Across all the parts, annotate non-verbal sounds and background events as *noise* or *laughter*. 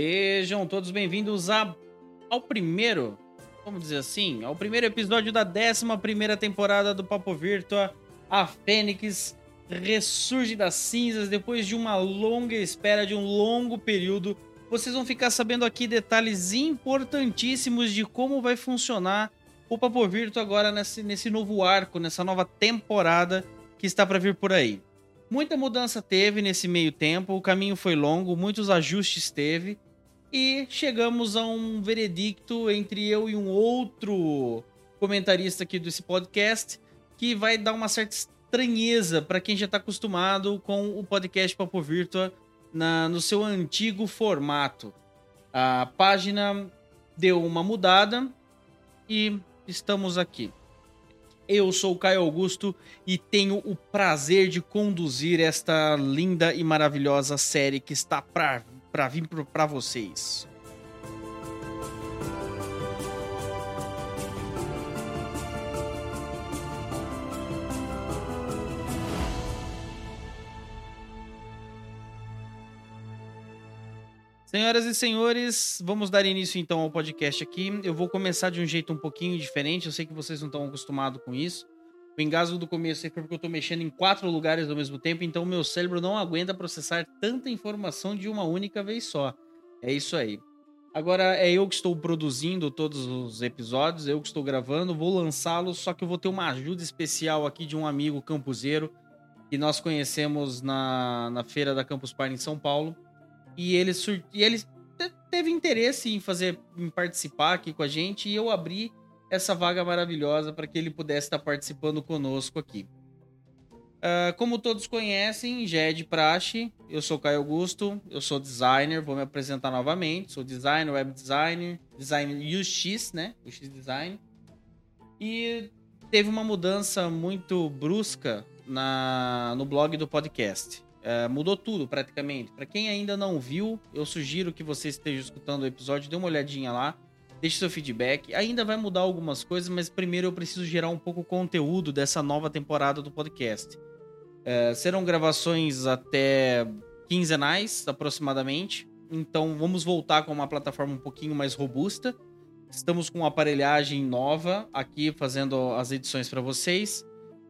Sejam todos bem-vindos ao primeiro, vamos dizer assim, ao primeiro episódio da 11 temporada do Papo Virtua. A Fênix ressurge das cinzas depois de uma longa espera, de um longo período. Vocês vão ficar sabendo aqui detalhes importantíssimos de como vai funcionar o Papo Virtua agora nesse, nesse novo arco, nessa nova temporada que está para vir por aí. Muita mudança teve nesse meio tempo, o caminho foi longo, muitos ajustes teve e chegamos a um veredicto entre eu e um outro comentarista aqui desse podcast que vai dar uma certa estranheza para quem já está acostumado com o podcast Papo Virtua na, no seu antigo formato. A página deu uma mudada e estamos aqui. Eu sou o Caio Augusto e tenho o prazer de conduzir esta linda e maravilhosa série que está para vir para vocês. Senhoras e senhores, vamos dar início então ao podcast aqui. Eu vou começar de um jeito um pouquinho diferente. Eu sei que vocês não estão acostumados com isso. O engasgo do começo foi porque eu estou mexendo em quatro lugares ao mesmo tempo, então meu cérebro não aguenta processar tanta informação de uma única vez só. É isso aí. Agora é eu que estou produzindo todos os episódios, eu que estou gravando, vou lançá-los, só que eu vou ter uma ajuda especial aqui de um amigo campuseiro que nós conhecemos na, na feira da Campus Party em São Paulo e ele, e ele teve interesse em fazer, em participar aqui com a gente, e eu abri essa vaga maravilhosa para que ele pudesse estar participando conosco aqui. Uh, como todos conhecem, já é praxe, eu sou Caio Augusto, eu sou designer, vou me apresentar novamente, sou designer, web designer, designer UX, né, UX Design, e teve uma mudança muito brusca na, no blog do podcast. Uh, mudou tudo praticamente. Para quem ainda não viu, eu sugiro que você esteja escutando o episódio, dê uma olhadinha lá, deixe seu feedback. Ainda vai mudar algumas coisas, mas primeiro eu preciso gerar um pouco o conteúdo dessa nova temporada do podcast. Uh, serão gravações até quinzenais, aproximadamente. Então vamos voltar com uma plataforma um pouquinho mais robusta. Estamos com uma aparelhagem nova aqui fazendo as edições para vocês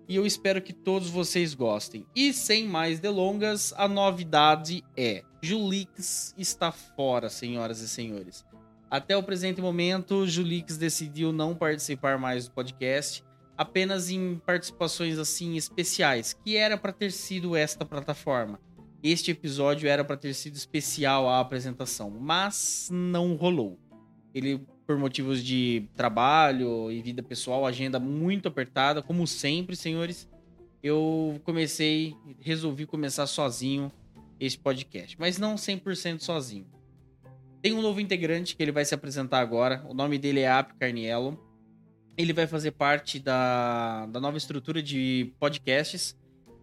e eu espero que todos vocês gostem. E sem mais delongas, a novidade é: Julix está fora, senhoras e senhores. Até o presente momento, Julix decidiu não participar mais do podcast, apenas em participações assim especiais, que era para ter sido esta plataforma. Este episódio era para ter sido especial à apresentação, mas não rolou. Ele por motivos de trabalho e vida pessoal, agenda muito apertada, como sempre, senhores. Eu comecei, resolvi começar sozinho esse podcast, mas não 100% sozinho. Tem um novo integrante que ele vai se apresentar agora. O nome dele é Ap Carniello. Ele vai fazer parte da, da nova estrutura de podcasts.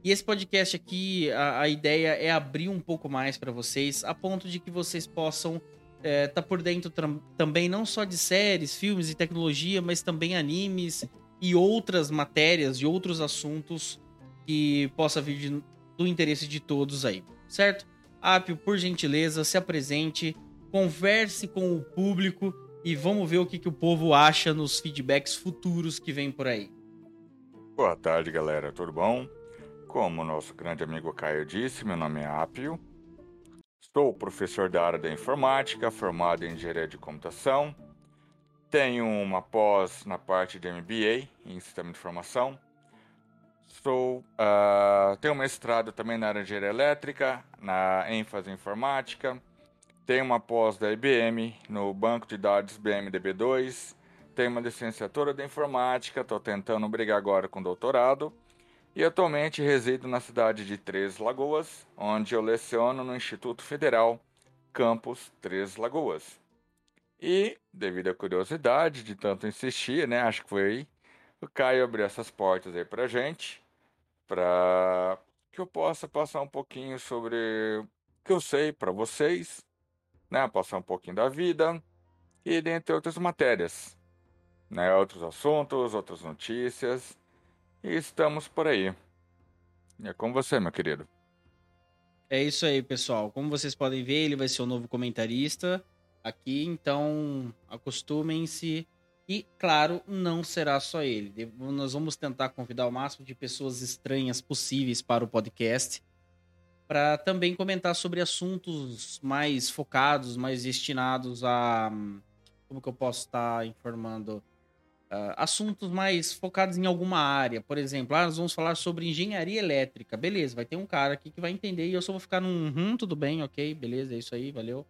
E esse podcast aqui, a, a ideia é abrir um pouco mais para vocês, a ponto de que vocês possam é, tá por dentro também não só de séries, filmes e tecnologia, mas também animes e outras matérias e outros assuntos que possa vir de, do interesse de todos aí, certo? Apio, por gentileza, se apresente, converse com o público e vamos ver o que, que o povo acha nos feedbacks futuros que vem por aí. Boa tarde, galera, tudo bom? Como o nosso grande amigo Caio disse, meu nome é Apio, Sou professor da área da informática, formado em engenharia de computação. Tenho uma pós na parte de MBA em sistema de informação. Sou, uh, tenho mestrado também na área de engenharia elétrica, na ênfase em informática. Tenho uma pós da IBM no banco de dados BMDB2. Tenho uma licenciatura de informática, estou tentando brigar agora com doutorado e atualmente resido na cidade de Três Lagoas, onde eu leciono no Instituto Federal Campus Três Lagoas. E, devido à curiosidade de tanto insistir, né, acho que foi o Caio abrir essas portas aí pra gente, para que eu possa passar um pouquinho sobre o que eu sei para vocês, né, passar um pouquinho da vida e dentre outras matérias, né, outros assuntos, outras notícias e estamos por aí. É com você, meu querido. É isso aí, pessoal. Como vocês podem ver, ele vai ser o novo comentarista aqui, então acostumem-se. E, claro, não será só ele. Nós vamos tentar convidar o máximo de pessoas estranhas possíveis para o podcast, para também comentar sobre assuntos mais focados, mais destinados a. Como que eu posso estar informando? Uh, assuntos mais focados em alguma área. Por exemplo, ah, nós vamos falar sobre engenharia elétrica. Beleza, vai ter um cara aqui que vai entender e eu só vou ficar num hum, tudo bem, ok, beleza, é isso aí, valeu.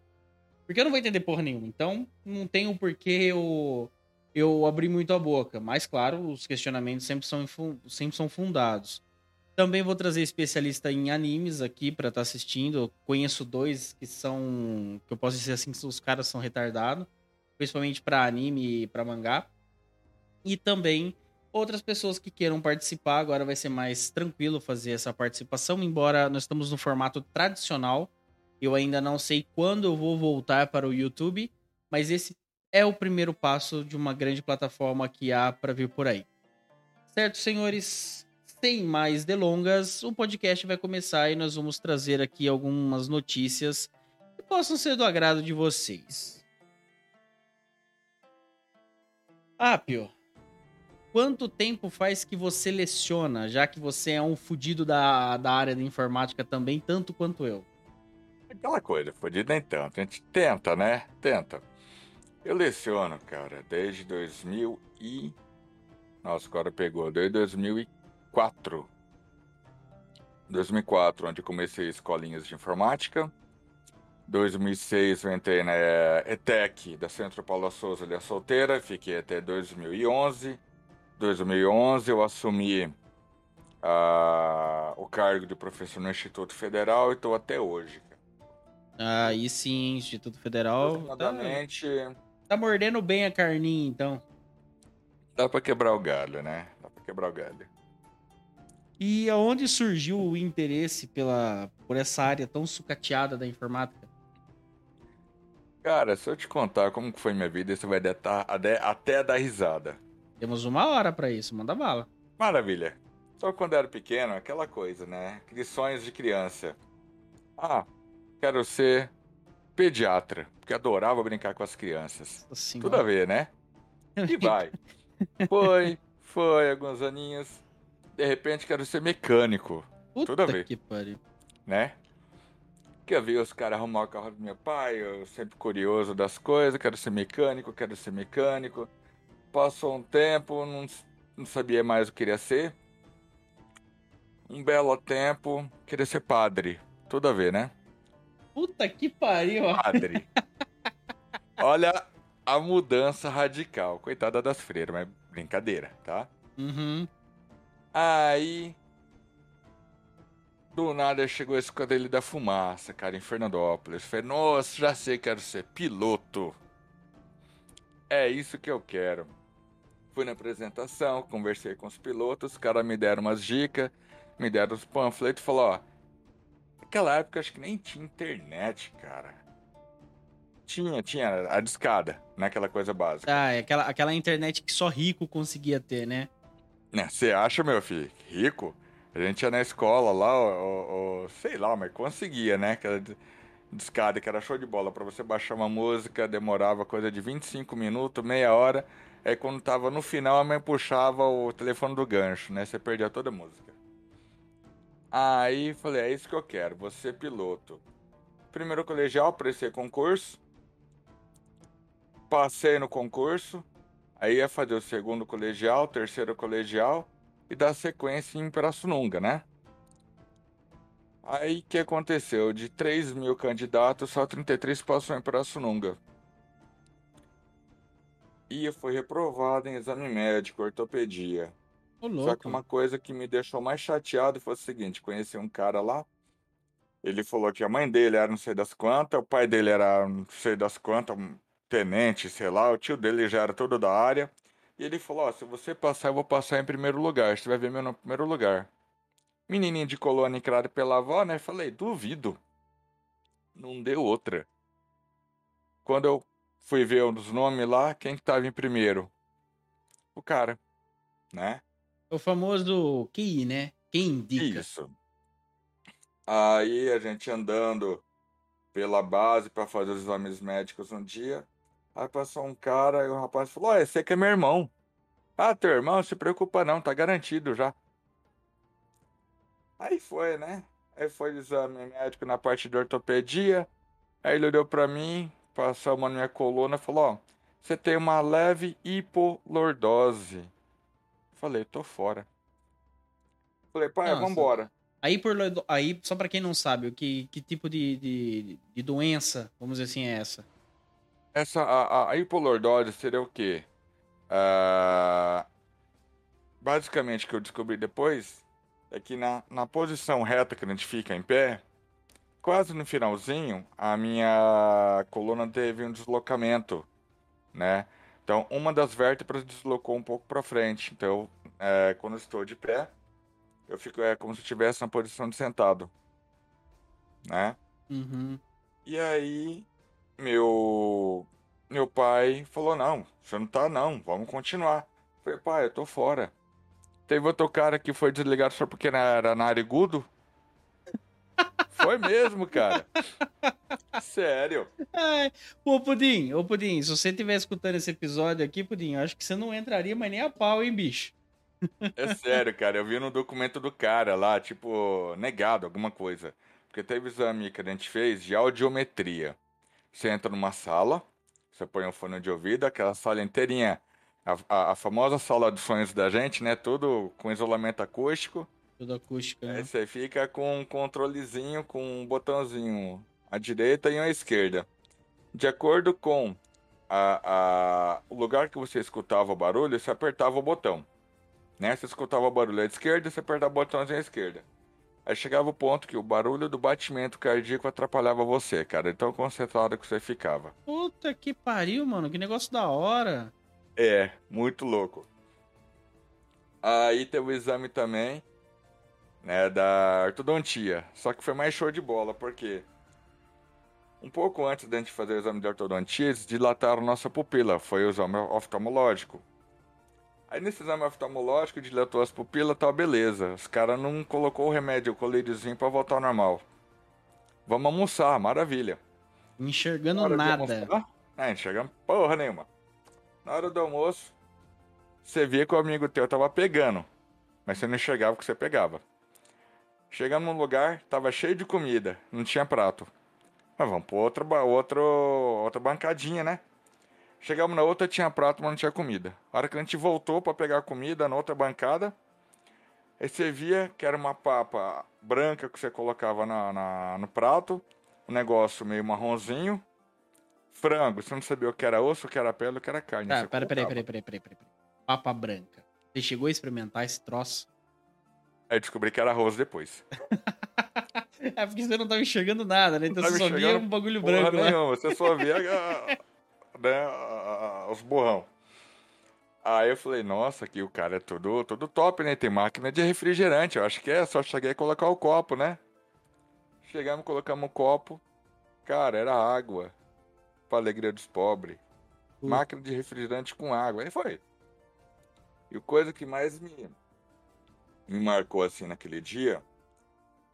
Porque eu não vou entender porra nenhuma. Então, não tem o porquê eu, eu abrir muito a boca. Mas, claro, os questionamentos sempre são, sempre são fundados. Também vou trazer especialista em animes aqui para estar tá assistindo. Eu conheço dois que são. que eu posso dizer assim que os caras são retardados. Principalmente para anime e para mangá. E também outras pessoas que queiram participar. Agora vai ser mais tranquilo fazer essa participação, embora nós estamos no formato tradicional eu ainda não sei quando eu vou voltar para o YouTube, mas esse é o primeiro passo de uma grande plataforma que há para vir por aí. Certo, senhores? Sem mais delongas, o podcast vai começar e nós vamos trazer aqui algumas notícias que possam ser do agrado de vocês. Apio, quanto tempo faz que você leciona, já que você é um fudido da, da área de informática também, tanto quanto eu? Aquela coisa, fodido nem tanto. A gente tenta, né? Tenta. Eu leciono, cara, desde 2000 e... Nossa, agora pegou. Desde 2004. 2004, onde comecei escolinhas de informática. 2006 eu entrei na ETEC da Centro Paula Souza ali a solteira, fiquei até 2011. 2011 eu assumi uh, o cargo de professor no Instituto Federal e estou até hoje. Aí sim, Instituto Federal. Tá, tá mordendo bem a carninha, então. Dá pra quebrar o galho, né? Dá pra quebrar o galho. E aonde surgiu o interesse pela, por essa área tão sucateada da informática? Cara, se eu te contar como foi minha vida, você vai detar, até dar risada. Temos uma hora para isso, manda bala. Maravilha. Só quando eu era pequeno, aquela coisa, né? Aqueles sonhos de criança. Ah, quero ser pediatra, porque adorava brincar com as crianças. Tudo a ver, né? *laughs* E vai. Foi, foi, alguns aninhos. De repente quero ser mecânico. Puta Tudo a ver. Que pariu. Né? Quer ver os caras arrumar o carro do meu pai, eu sempre curioso das coisas, quero ser mecânico, quero ser mecânico. Passou um tempo, não, não sabia mais o que queria ser. Um belo tempo, queria ser padre. Tudo a ver, né? Puta que pariu. Padre. *laughs* Olha a mudança radical. Coitada das freiras, mas brincadeira, tá? Uhum. Aí. Do nada chegou esse quadrilho da fumaça, cara, em Fernandópolis. Falei, nossa, já sei, quero ser piloto. É isso que eu quero. Fui na apresentação, conversei com os pilotos, os caras me deram umas dicas, me deram os panfletos e falou, ó Naquela época acho que nem tinha internet, cara. Tinha, tinha a discada, né? Aquela coisa básica. Ah, é aquela, aquela internet que só rico conseguia ter, né? Né, você acha, meu filho, rico? A gente ia na escola lá, sei lá, mas conseguia, né? Aquela discada que era show de bola. para você baixar uma música, demorava coisa de 25 minutos, meia hora. Aí quando tava no final, a mãe puxava o telefone do gancho, né? Você perdia toda a música. Aí falei, é isso que eu quero, ser piloto. Primeiro colegial, prestei concurso. Passei no concurso. Aí ia fazer o segundo colegial, terceiro colegial e dar sequência em Pirassununga, né? Aí o que aconteceu? De 3 mil candidatos, só 33 passou em Pirassununga. E eu fui reprovado em exame médico, ortopedia. Só que uma coisa que me deixou mais chateado foi o seguinte: conheci um cara lá. Ele falou que a mãe dele era não sei das quantas, o pai dele era não sei das quantas, tenente, sei lá, o tio dele já era todo da área. E ele falou: Ó, se você passar, eu vou passar em primeiro lugar. Você vai ver meu no primeiro lugar. Menininha de colônia criada pela avó, né? Falei: duvido. Não deu outra. Quando eu fui ver os nomes lá, quem que tava em primeiro? O cara, né? O famoso QI, né? Quem indica. Isso. Aí a gente andando pela base para fazer os exames médicos um dia. Aí passou um cara e o rapaz falou: Ó, esse aqui é meu irmão. Ah, teu irmão, se preocupa não, tá garantido já. Aí foi, né? Aí foi o exame médico na parte de ortopedia. Aí ele olhou pra mim, passou a mão na minha coluna e falou: Ó, você tem uma leve hipolordose. Falei, tô fora. Falei, pai, Nossa. vambora. Aí, por, aí, só pra quem não sabe, o que, que tipo de, de, de doença, vamos dizer assim, é essa? Essa, a, a hipolordose seria o quê? Ah, basicamente, o que eu descobri depois é que na, na posição reta que a gente fica em pé, quase no finalzinho, a minha coluna teve um deslocamento, né? Então, uma das vértebras deslocou um pouco para frente. Então, é, quando eu estou de pé, eu fico é como se estivesse na posição de sentado, né? Uhum. E aí, meu meu pai falou: Não, você não tá, não, vamos continuar. Eu falei, pai, eu tô fora. Teve outro cara que foi desligado só porque era narigudo. *laughs* Foi mesmo, cara. Sério. Ai, ô, Pudim, ô, Pudim, se você estiver escutando esse episódio aqui, Pudim, eu acho que você não entraria mais nem a pau, hein, bicho? É sério, cara. Eu vi no documento do cara lá, tipo, negado alguma coisa. Porque teve exame que a gente fez de audiometria. Você entra numa sala, você põe um fone de ouvido, aquela sala inteirinha, a, a, a famosa sala de sonhos da gente, né? Tudo com isolamento acústico. Tudo acústica, né? Aí você fica com um controlezinho, com um botãozinho à direita e à esquerda. De acordo com a, a, o lugar que você escutava o barulho, você apertava o botão. Né? Você escutava o barulho à esquerda, você apertava o botãozinho à esquerda. Aí chegava o ponto que o barulho do batimento cardíaco atrapalhava você, cara. Então concentrado que você ficava. Puta que pariu, mano. Que negócio da hora. É, muito louco. Aí teve o exame também, né, da ortodontia. Só que foi mais show de bola, porque um pouco antes da gente fazer o exame de ortodontia, eles dilataram nossa pupila. Foi o exame oftalmológico. Aí nesse exame oftalmológico, dilatou as pupilas, tá beleza. Os caras não colocou o remédio, o colíriozinho pra voltar ao normal. Vamos almoçar, maravilha. Enxergando Na nada. É, enxergamos porra nenhuma. Na hora do almoço, você via que o amigo teu tava pegando, mas você não enxergava o que você pegava. Chegamos num lugar, tava cheio de comida, não tinha prato. Mas vamos pôr outra, outro, outra bancadinha, né? Chegamos na outra, tinha prato, mas não tinha comida. A hora que a gente voltou pra pegar a comida na outra bancada, aí você via que era uma papa branca que você colocava na, na- no prato, um negócio meio marronzinho, frango, você não sabia o que era osso, o que era pele, o que era carne. Tá, pera, peraí, peraí, peraí, peraí, peraí. Papa branca. Você chegou a experimentar esse troço? Aí descobri que era arroz depois. *laughs* É porque você não tava enxergando nada, né? Então você só via um bagulho branco lá. nenhuma, você só via *laughs* né, os borrão. Aí eu falei, nossa, aqui o cara é tudo, tudo top, né? Tem máquina de refrigerante, eu acho que é, só cheguei a colocar o copo, né? Chegamos, colocamos o copo, cara, era água, pra alegria dos pobres. Puta. Máquina de refrigerante com água, aí foi. E a coisa que mais me, me marcou assim naquele dia,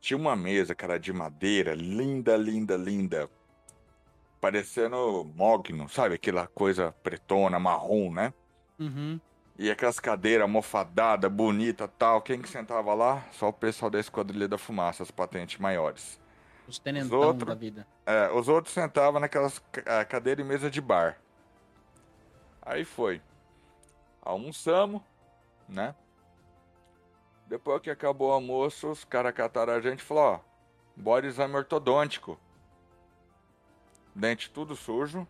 tinha uma mesa, cara, de madeira, linda, linda, linda. Parecendo mogno, sabe? Aquela coisa pretona, marrom, né? Uhum. E aquelas cadeiras mofadadas, bonita tal. Quem que sentava lá? Só o pessoal da Esquadrilha da Fumaça, as patentes maiores. Os tenentão outros- da vida. É, os outros sentavam naquelas ca- cadeiras e mesa de bar. Aí foi. Almoçamos, né? Depois que acabou o almoço, os caras cataram a gente e falaram, ó, bora exame ortodôntico. Dente tudo sujo,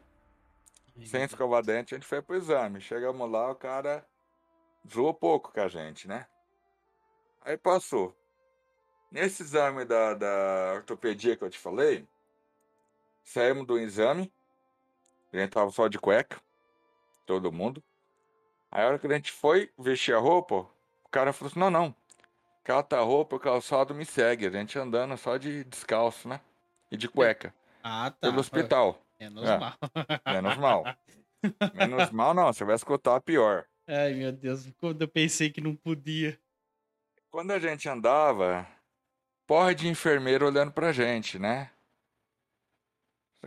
sem escovar dente, a gente foi pro exame. Chegamos lá, o cara zoou pouco com a gente, né? Aí passou. Nesse exame da, da ortopedia que eu te falei, saímos do exame, a gente tava só de cueca, todo mundo. Aí a hora que a gente foi vestir a roupa, o cara falou assim, não, não, cata a roupa, o calçado me segue, a gente andando só de descalço, né? E de cueca, Ah, tá. pelo hospital. Menos É. mal. Menos mal. *laughs* Menos mal não, você vai escutar pior. Ai, meu Deus. Quando eu pensei que não podia. Quando a gente andava, porra de enfermeiro olhando pra gente, né?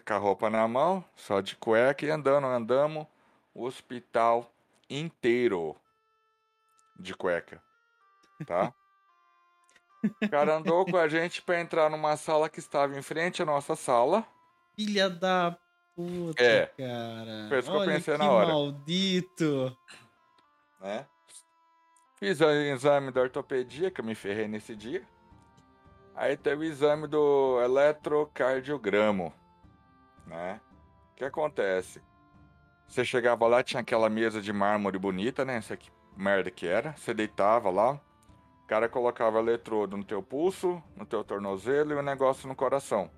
Com a roupa na mão, só de cueca e andando, andamos o hospital inteiro de cueca, tá? *laughs* O cara andou com a gente pra entrar numa sala que estava em frente à nossa sala. Filha da puta, É. cara. Foi isso que eu Olha pensei que na hora. maldito. né? Fiz o exame da ortopedia, que eu me ferrei nesse dia. Aí teve o exame do eletrocardiogramo, né? O que acontece? Você chegava lá, tinha aquela mesa de mármore bonita, né? Essa que merda que era. Você deitava lá, o cara colocava eletrodo no teu pulso, no teu tornozelo e o negócio no coração.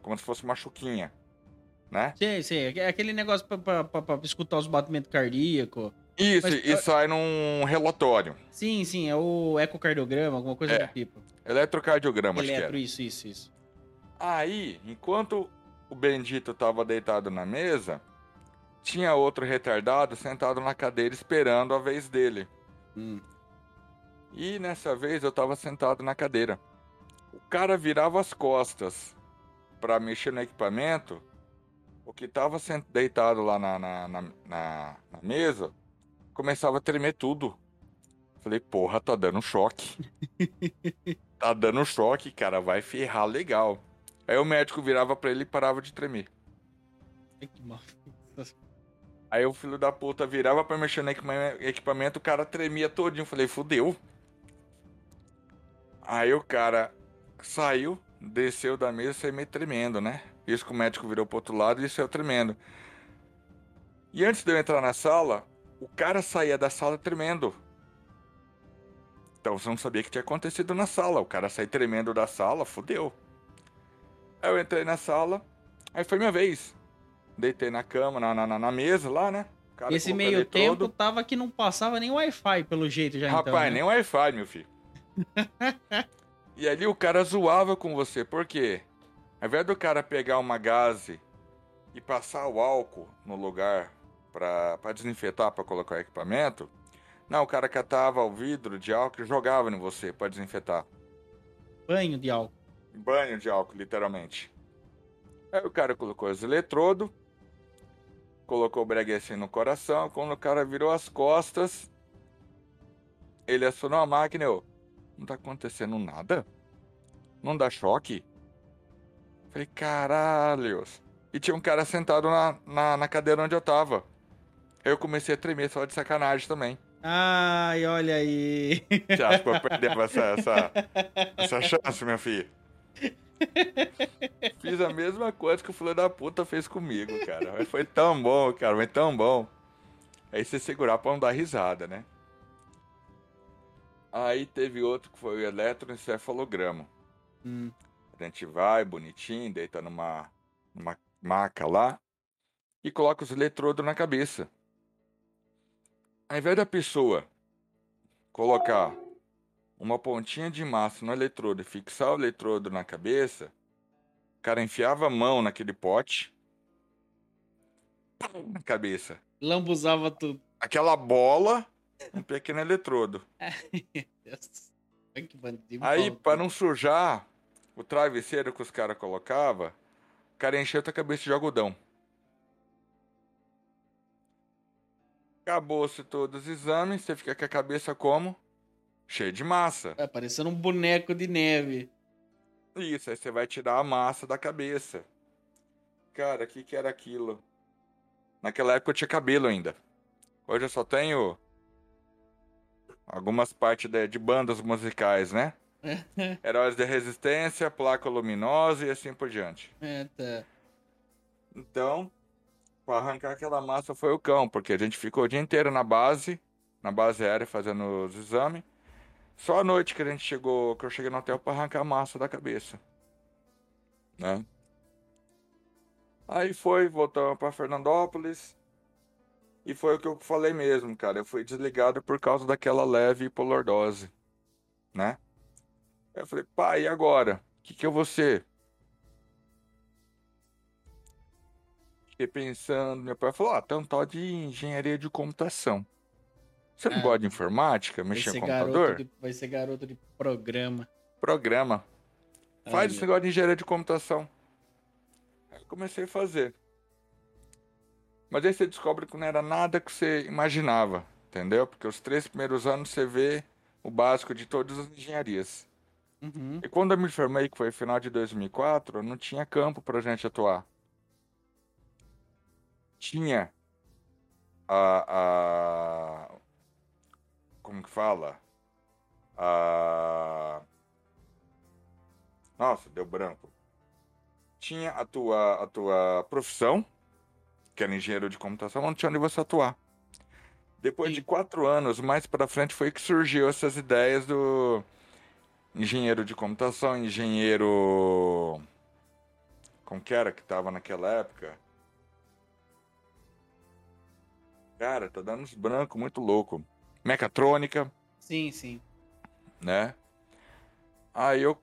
Como se fosse uma chuquinha, né? Sei, sei. é Aquele negócio pra escutar os batimentos cardíacos. Isso, Mas, e sai num relatório. Sim, sim, é o ecocardiograma, alguma coisa É, do tipo. Eletrocardiograma, acho que era. Eletro, isso, isso, isso. Aí, enquanto o bendito estava deitado na mesa, tinha outro retardado sentado na cadeira esperando a vez dele. Hum. E nessa vez eu estava sentado na cadeira. O cara virava as costas para mexer no equipamento. O que estava deitado lá na, na, na, na- mesa começava a tremer tudo. Falei, porra, tá dando choque. *laughs* tá dando choque, cara, vai ferrar legal. Aí o médico virava pra ele e parava de tremer. Que. Aí o filho da puta virava pra mexer no equipame- equipamento, o cara tremia todinho. Falei, fudeu. Aí o cara saiu, desceu da mesa e saiu meio tremendo, né? Isso que o médico virou pro outro lado e saiu tremendo. E antes de eu entrar na sala, o cara saía da sala tremendo. Então você não sabia o que tinha acontecido na sala. O cara saiu tremendo da sala, fudeu. Aí eu entrei na sala, aí foi minha vez. Deitei na cama, na, na, na mesa lá, né? Cara Esse meio tempo tava que não passava nem Wi-Fi, pelo jeito, já Rapaz, então, né? nem Wi-Fi, meu filho. *laughs* e ali o cara zoava com você, por quê? Ao invés do cara pegar uma gaze e passar o álcool no lugar pra, pra desinfetar, pra colocar o equipamento, não, o cara catava o vidro de álcool e jogava em você pra desinfetar. Banho de álcool. Banho de álcool, literalmente. Aí o cara colocou os eletrodos, colocou o breguecinho no coração. Quando o cara virou as costas, ele acionou a máquina e eu, não tá acontecendo nada? Não dá choque? Falei, caralhos. E tinha um cara sentado na, na, na cadeira onde eu tava. Aí eu comecei a tremer só de sacanagem também. Ai, olha aí. Você acha que eu perdemos essa, essa, essa chance, meu filho? Fiz a mesma coisa que o filho da puta fez comigo, cara. Mas foi tão bom, cara, foi tão bom. Aí você segurar pra não dar risada, né? Aí teve outro que foi o eletroencefalograma. Hum. A gente vai bonitinho, deita numa, numa maca lá e coloca os eletrodos na cabeça. Ao invés da pessoa colocar uma pontinha de massa no eletrodo e fixar o eletrodo na cabeça, o cara enfiava a mão naquele pote na cabeça. Lambuzava tudo. Aquela bola, um pequeno eletrodo. *laughs* Deus. Ai, que bandido. Aí, para não sujar o travesseiro que os caras colocavam, o cara encheu tua cabeça de algodão. Acabou-se todos os exames, você fica com a cabeça como? Cheia de massa. É, parecendo um boneco de neve. Isso, aí você vai tirar a massa da cabeça. Cara, o que, que era aquilo? Naquela época eu tinha cabelo ainda. Hoje eu só tenho algumas partes de, de bandas musicais, né? *laughs* Heróis da Resistência, Placa Luminosa e assim por diante. É, tá. Então, para arrancar aquela massa foi o cão, porque a gente ficou o dia inteiro na base, na base aérea fazendo os exames. Só à noite que a gente chegou, que eu cheguei no hotel para arrancar a massa da cabeça. Né? Aí foi, voltamos para Fernandópolis. E foi o que eu falei mesmo, cara. Eu fui desligado por causa daquela leve hipoliordose, né? Eu falei, pai, e agora? O que, que eu vou ser? Fiquei pensando, meu pai falou, ah, tem um tal de engenharia de computação. Você não Ah, gosta de informática, mexer garoto computador? de, vai ser garoto de programa. Programa. Faz Ai, esse negócio de engenharia de computação. Aí eu comecei a fazer. Mas aí você descobre que não era nada que você imaginava, entendeu? Porque os três primeiros anos você vê o básico de todas as engenharias. Uhum. E quando eu me formei, que foi final de 2004, não tinha campo pra gente atuar. Tinha a, a como que fala? A Nossa, deu branco. Tinha a tua a tua profissão, que era engenheiro de computação, não tinha onde você atuar. Depois Sim. de quatro anos, mais pra frente, foi que surgiu essas ideias do engenheiro de computação, engenheiro. Como que era que tava naquela época? Cara, tá dando uns brancos muito louco. Mecatrônica, Sim, sim. né? Aí eu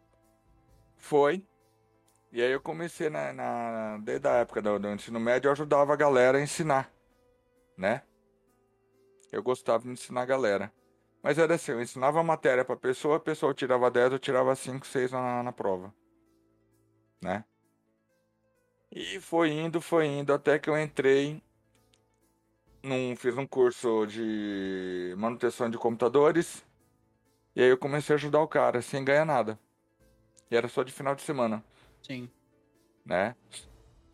foi. E aí eu comecei na, na- desde a época do, do ensino médio, eu ajudava a galera a ensinar, né? Eu gostava de ensinar a galera. Mas era assim, eu ensinava a matéria pra pessoa, a pessoa tirava 10, eu tirava 5, 6 na, na prova. Né? E foi indo, foi indo, até que eu entrei num, fiz um curso de manutenção de computadores. E aí eu comecei a ajudar o cara, sem ganhar nada. E era só de final de semana, Sim. né?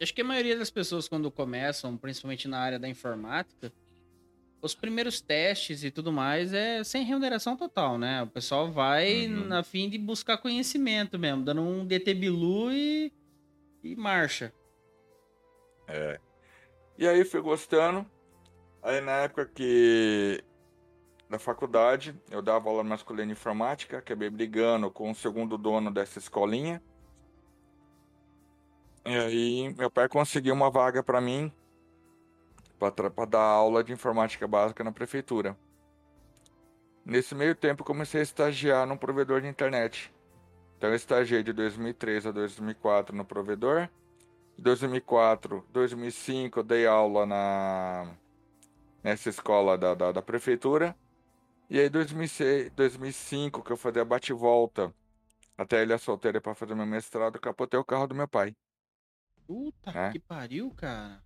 Acho que a maioria das pessoas, quando começam, principalmente na área da informática, os primeiros testes e tudo mais é sem remuneração total, né? O pessoal vai Uhum. na fim de buscar conhecimento mesmo, dando um DT Bilu e, e marcha. É. E aí fui gostando. Aí na época que da faculdade, eu dava aula masculina em informática, acabei brigando com o segundo dono dessa escolinha. E aí meu pai conseguiu uma vaga para mim para dar aula de informática básica na prefeitura. Nesse meio tempo comecei a estagiar num provedor de internet. Então eu estagiei de 2003 a 2004 no provedor. De 2004, 2005 eu dei aula na nessa escola da, da, da prefeitura. E aí 2006, 2005 que eu fazia bate-volta até Ilha Solteira para fazer meu mestrado, capotei o carro do meu pai. Puta É. que pariu, cara.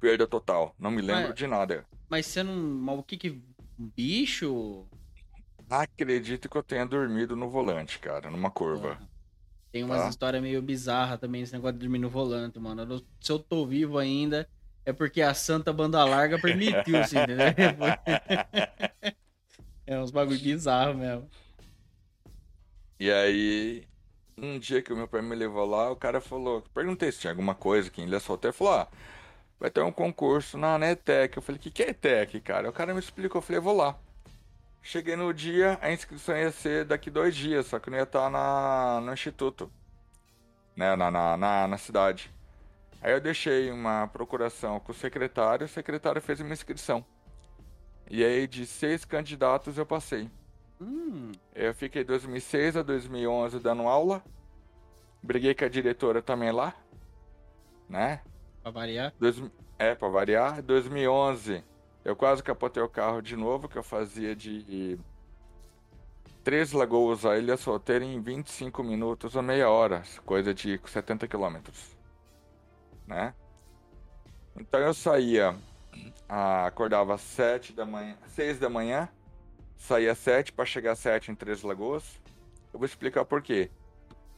Perda total. Não me lembro Mas- de nada. Mas você não. Mas o que que. Um bicho? Acredito que eu tenha dormido no volante, cara, numa curva. Porra. Tem umas Tá. histórias meio bizarras também, esse negócio de dormir no volante, mano. Se eu tô vivo ainda, é porque a Santa Banda Larga permitiu, assim, *laughs* entendeu? É uns bagulho bizarro mesmo. E aí, um dia que o meu pai me levou lá, o cara falou, perguntei se tinha alguma coisa que em Ilha Solteira, falou, ah, vai ter um concurso na NETEC. Eu falei, o que que é ETEC, cara? O cara me explicou, eu falei, vou lá. Cheguei no dia, a inscrição ia ser daqui dois dias, só que não ia estar na, no instituto, né, na, na, na, na cidade. Aí eu deixei uma procuração com o secretário, o secretário fez uma inscrição. E aí, de seis candidatos, eu passei. Hum, Eu fiquei 2006 a 2011 dando aula. Briguei com a diretora também lá, né? pra variar. Dois, é, pra variar. 2011 eu quase capotei o carro de novo, que eu fazia de Três Lagoas a Ilha Solteira em 25 minutos ou meia hora, coisa de 70 quilômetros, né? Então eu saía, ah, acordava às 7 da manhã, 6 da manhã, saía às 7 para chegar às 7 em Três Lagoas. Eu vou explicar por quê.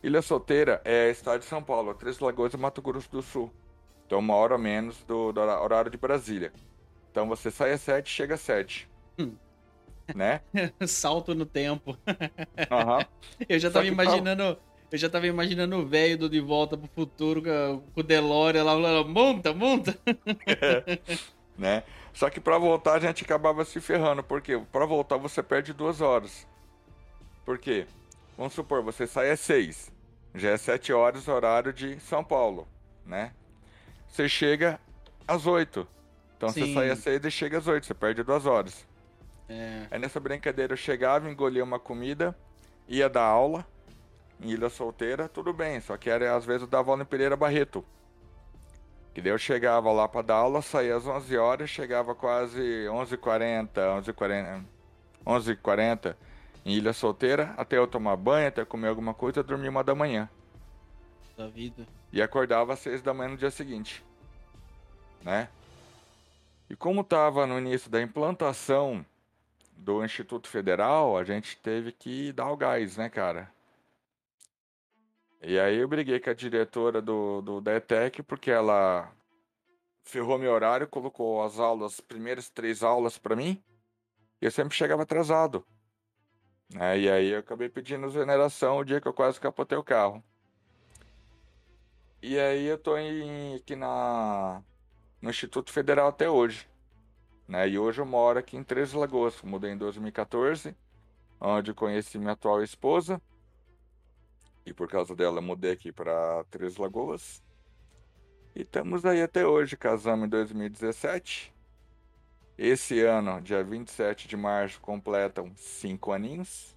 Ilha Solteira é estado de São Paulo, Três Lagoas é Mato Grosso do Sul. Então uma hora menos do, do horário de Brasília. Então você sai às 7 chega às 7. Hum. Né? *laughs* Salto no tempo. Aham. *laughs* Eu já Só tava que pra- imaginando. Eu já tava imaginando o velho do De Volta pro Futuro com o DeLorean lá falando, monta, monta. *laughs* né? Só que pra voltar a gente acabava se ferrando, porque pra voltar você perde duas horas. Por quê? Vamos supor, você sai às seis, já é sete horas horário de São Paulo, né? Você chega às oito, então você Sim. sai às seis e chega às oito, você perde duas horas. É, Aí nessa brincadeira eu chegava, engolia uma comida, ia dar aula em Ilha Solteira, tudo bem, só que era, às vezes eu dava aula em Pereira Barreto. Que daí eu chegava lá pra dar aula, saía às 11 horas, chegava quase 11h40, 11h40, 11h40, em Ilha Solteira, até eu tomar banho, até comer alguma coisa, eu dormia uma da manhã. Da vida. E acordava às seis da manhã no dia seguinte. Né? E como estava no início da implantação do Instituto Federal, a gente teve que dar o gás, né, cara? E aí eu briguei com a diretora do, do da ETEC porque ela ferrou meu horário, colocou as aulas, as primeiras três aulas para mim, e eu sempre chegava atrasado. Né? E aí eu acabei pedindo exoneração o dia que eu quase capotei o carro. E aí eu tô em, aqui na, no Instituto Federal até hoje. Né? E hoje eu moro aqui em Três Lagoas. Mudei em 2014, onde conheci minha atual esposa. E por causa dela mudei aqui para Três Lagoas. E estamos aí até hoje, casamos em 2017. Esse ano, dia 27 de março, completam 5 aninhos.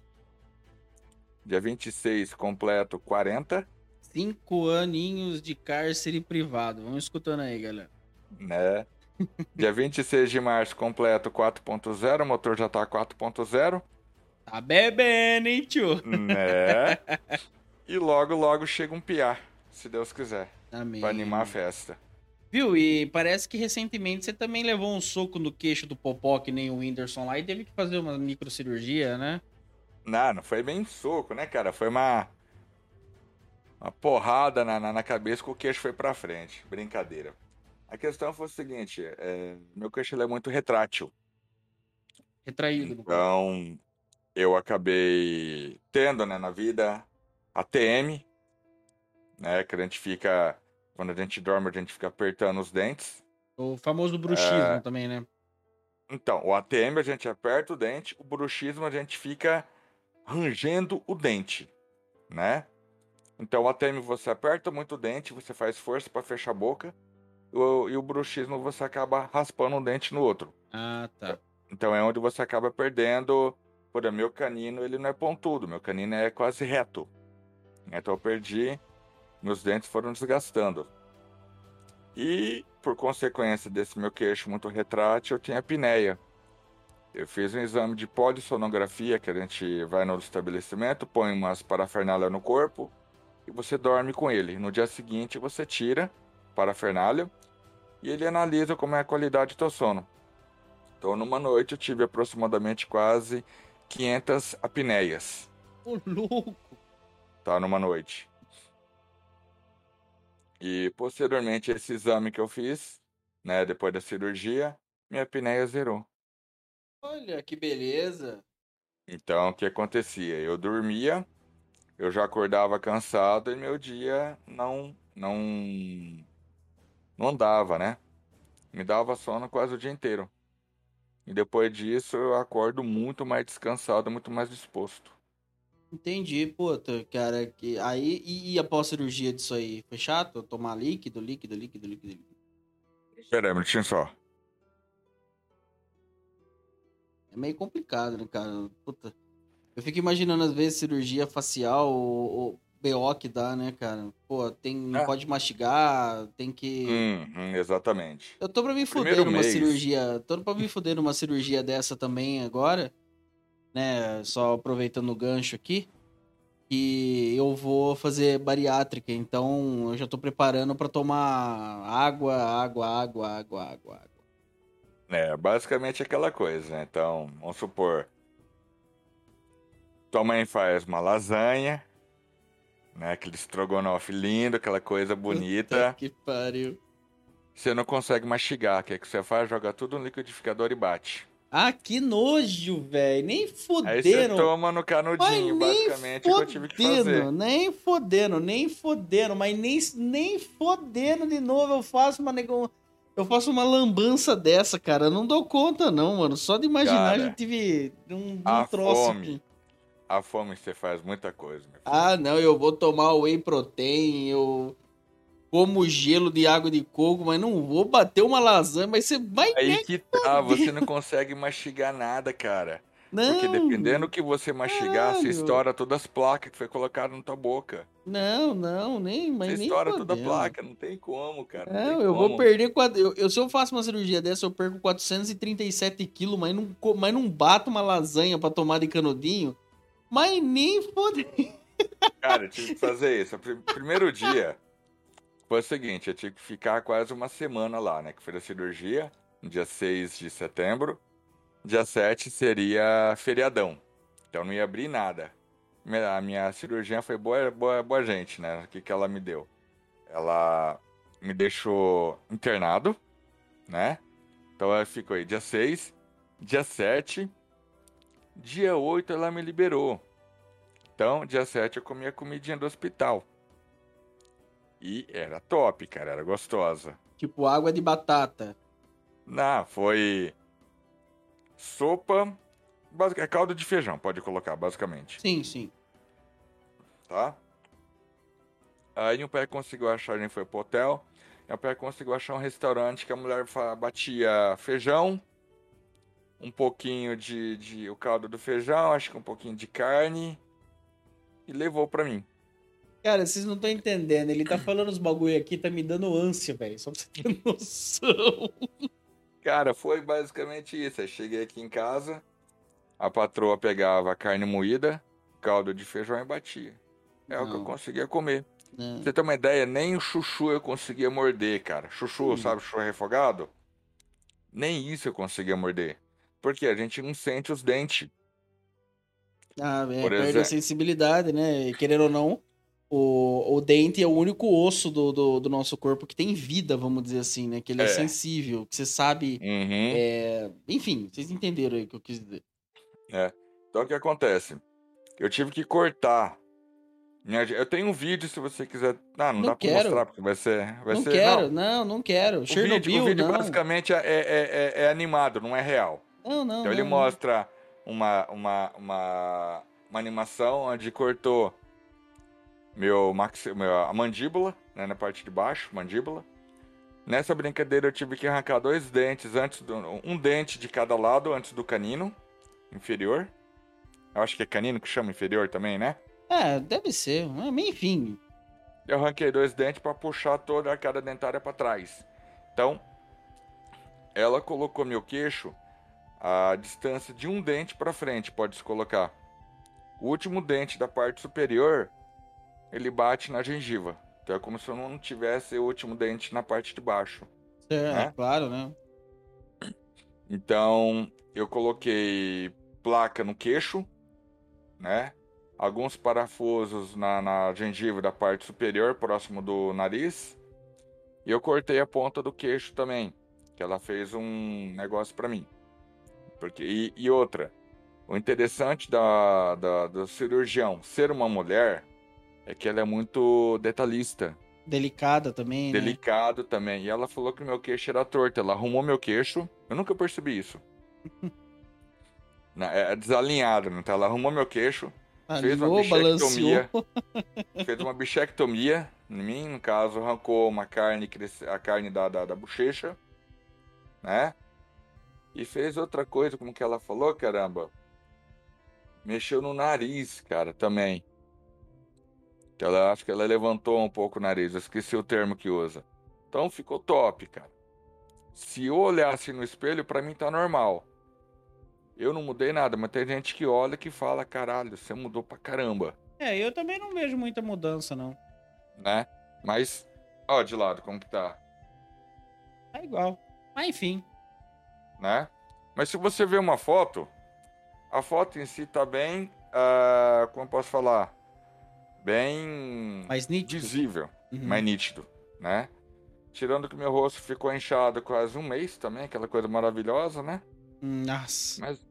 Dia 26 completo 40. 5 aninhos de cárcere privado. Vamos escutando aí, galera. Né? *laughs* Dia 26 de março completo 4.0, o motor já tá 4.0. Tá bebendo, hein, tio? Né? *laughs* E logo, logo chega um piar, se Deus quiser. Amém. Pra animar a festa. Viu? E parece que recentemente você também levou um soco no queixo do Popó, que nem o Whindersson lá, e teve que fazer uma microcirurgia, né? Não, não foi bem soco, né, cara? Foi uma. Uma porrada na, na, na cabeça que o queixo foi pra frente. Brincadeira. A questão foi o seguinte: é, meu queixo é muito retrátil. Retraído. Então, eu acabei tendo, né, na vida, a TM, né, que a gente fica, quando a gente dorme, a gente fica apertando os dentes. O famoso bruxismo É. também, né? Então, o ATM a gente aperta o dente, o bruxismo a gente fica rangendo o dente, né? Então, o ATM você aperta muito o dente, você faz força para fechar a boca, e o bruxismo você acaba raspando um dente no outro. Ah, tá. Então é onde você acaba perdendo. Por exemplo, meu canino ele não é pontudo, meu canino é quase reto. Então eu perdi, meus dentes foram desgastando. E por consequência desse meu queixo muito retrátil, eu tinha apneia. Eu fiz um exame de polissonografia, que a gente vai no estabelecimento, põe umas parafernália no corpo e você dorme com ele. No dia seguinte você tira parafernália e ele analisa como é a qualidade do teu sono. Então, numa noite, eu tive aproximadamente quase 500 apneias, Ô, louco. Tá? Numa noite. E, posteriormente, esse exame que eu fiz, né, depois da cirurgia, minha apneia zerou. Olha, que beleza. Então, o que acontecia? Eu dormia, eu já acordava cansado e meu dia não, não, não andava, né? Me dava sono quase o dia inteiro. E depois disso, eu acordo muito mais descansado, muito mais disposto. Entendi, puta, cara. Que... Aí, e, e após a cirurgia disso aí? Foi chato? Tomar líquido, líquido, líquido, líquido, líquido. Pera aí, um minutinho só. É meio complicado, né, cara? Puta. Eu fico imaginando, às vezes, cirurgia facial, o, o BO que dá, né, cara? Pô, tem, não É. pode mastigar, tem que. Uhum, exatamente. Eu tô pra me fuder Primeiro numa mês. cirurgia. Tô pra me fuder numa cirurgia dessa também agora. Né? Só aproveitando o gancho aqui. Que eu vou fazer bariátrica. Então eu já tô preparando pra tomar água, água, água, água, água, água. É, basicamente aquela coisa, né? Então, vamos supor. Tua mãe faz uma lasanha, né? Aquele estrogonofe lindo, aquela coisa bonita. Puta que pariu. Você não consegue mastigar. O que, é que você faz? Joga tudo no liquidificador e bate. Ah, que nojo, velho. Nem Aí você fodendo. toma no canudinho, basicamente, é o que eu tive que fazer. fodendo, nem fodendo, nem fodendo, mas nem, nem fodendo de novo eu faço uma nego... Eu faço uma lambança dessa, cara. Eu não dou conta, não, mano. Só de imaginar Cara, já tive um, um a troço fome. aqui. A fome você faz muita coisa, meu filho. Ah, não, eu vou tomar whey protein, eu como gelo de água de coco, mas não vou bater uma lasanha, mas você vai Aí que tá, você não consegue mastigar nada, cara. Porque Não, dependendo do que você mastigar, você estoura todas as placas que foi colocado na tua boca. não, não, nem, mas Você nem estoura toda a placa, não tem como, cara. Não, Não, eu como. vou perder. Eu, eu- se eu faço uma cirurgia dessa, eu perco 437 quilos, mas não, mas não bato uma lasanha pra tomar de canudinho. Mas nem fodendo. Cara, eu tive que fazer isso. Primeiro dia foi o seguinte, eu tive que ficar quase uma semana lá, né? Que foi a cirurgia, dia 6 de setembro. Dia 7 seria feriadão. Então não ia abrir nada. A minha cirurgia foi boa, boa, boa gente, né? O que, que ela me deu? Ela me deixou internado, né? Então ela ficou aí dia 6, dia 7, dia 8 ela me liberou. Então, dia 7 eu comia comidinha do hospital. E era top, cara, era gostosa. Tipo, água de batata. Não, foi sopa, basic- é caldo de feijão, pode colocar, basicamente, Sim, sim. tá? Aí meu pai conseguiu achar, a gente foi pro hotel, meu pai conseguiu achar um restaurante que a mulher batia feijão, um pouquinho de, de o caldo do feijão, acho que um pouquinho de carne, e levou pra mim. Cara, vocês não estão entendendo. Ele tá falando os bagulho aqui, tá me dando ânsia, velho. Só pra você ter *laughs* noção. Cara, foi basicamente isso. Eu cheguei aqui em casa, a patroa pegava a carne moída, caldo de feijão e batia. É o que eu Não. conseguia comer. Não. Pra você ter uma ideia, nem o chuchu eu conseguia morder, cara. Chuchu, Hum. sabe, chuchu refogado? Nem isso eu conseguia morder. Porque a gente não sente os dentes. Ah, é, perde a exemplo. sensibilidade, né? Querendo ou não, o, o dente é o único osso do, do, do nosso corpo que tem vida, vamos dizer assim, né? Que ele é, É. sensível, que você sabe. Uhum. é, Enfim, vocês entenderam aí o que eu quis dizer. Então o que acontece? Eu tive que cortar. Eu tenho um vídeo se você quiser. Ah, não, Não dá pra quero. mostrar, porque vai ser. Vai não ser... quero, não, não quero. O Chernobyl, vídeo, o vídeo não. basicamente é, é- é- é animado, não é real. Não, não. Então ele não. mostra uma, uma, uma, uma animação onde cortou meu, maxi, meu a mandíbula, né, na parte de baixo, mandíbula. Nessa brincadeira eu tive que arrancar dois dentes antes do, um dente de cada lado antes do canino inferior. Eu acho que é canino que chama inferior também, né? É, deve ser. Mas, Enfim. Eu arranquei dois dentes para puxar toda a arcada dentária para trás. Então, ela colocou meu queixo a distância de um dente para frente, pode se colocar. O último dente da parte superior, ele bate na gengiva. Então é como se eu não tivesse o último dente na parte de baixo. É, Né? claro, né? Então, eu coloquei placa no queixo, né? Alguns parafusos na, na gengiva da parte superior, próximo do nariz. E eu cortei a ponta do queixo também, que ela fez um negócio pra mim. Porque, e, e outra, o interessante da, da, do cirurgião ser uma mulher é que ela é muito detalhista. Delicada também, né? Delicado também. E ela falou que meu queixo era torto. Ela arrumou meu queixo. Eu nunca percebi isso. *laughs* Na- é desalinhado, né? Então ela arrumou meu queixo, fez uma balanceou. bichectomia. fez uma bichectomia em mim, no caso, arrancou uma carne, a carne da, da, da bochecha, né? E fez outra coisa, como que ela falou, caramba? Mexeu no nariz, cara, também. Que ela acho que ela levantou um pouco o nariz, eu esqueci o termo que usa. Então ficou top, cara. Se eu olhasse no espelho, pra mim tá normal. Eu não mudei nada, mas tem gente que olha que fala, caralho, você mudou pra caramba, É, eu também não vejo muita mudança, não. né? Mas, ó, de lado, como que tá, É igual. Mas enfim. né? Mas se você ver uma foto, a foto em si tá bem, ah, como eu posso falar? Bem Mais nítido. visível. Uhum. mais nítido, né? Tirando que meu rosto ficou inchado quase um mês também, aquela coisa maravilhosa, né? Nossa. Mas,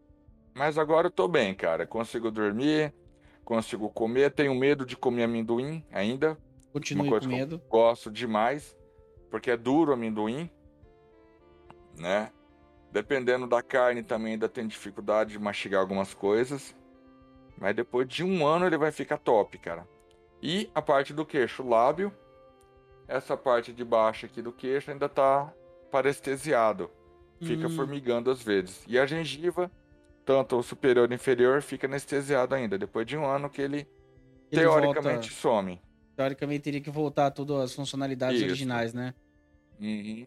mas agora eu tô bem, cara. Consigo dormir, consigo comer. Tenho medo de comer amendoim ainda. Continue coisa com medo. Gosto demais, porque é duro amendoim, né? Dependendo da carne também ainda tem dificuldade de mastigar algumas coisas. Mas depois de um ano ele vai ficar top, cara. E a parte do queixo, o lábio. Essa parte de baixo aqui do queixo ainda tá parestesiado. Fica Hum. formigando às vezes. E a gengiva, tanto o superior e o inferior, fica anestesiado ainda. Depois de um ano que ele, Ele teoricamente volta- some. teoricamente teria que voltar todas as funcionalidades Isso. originais, né? Uhum.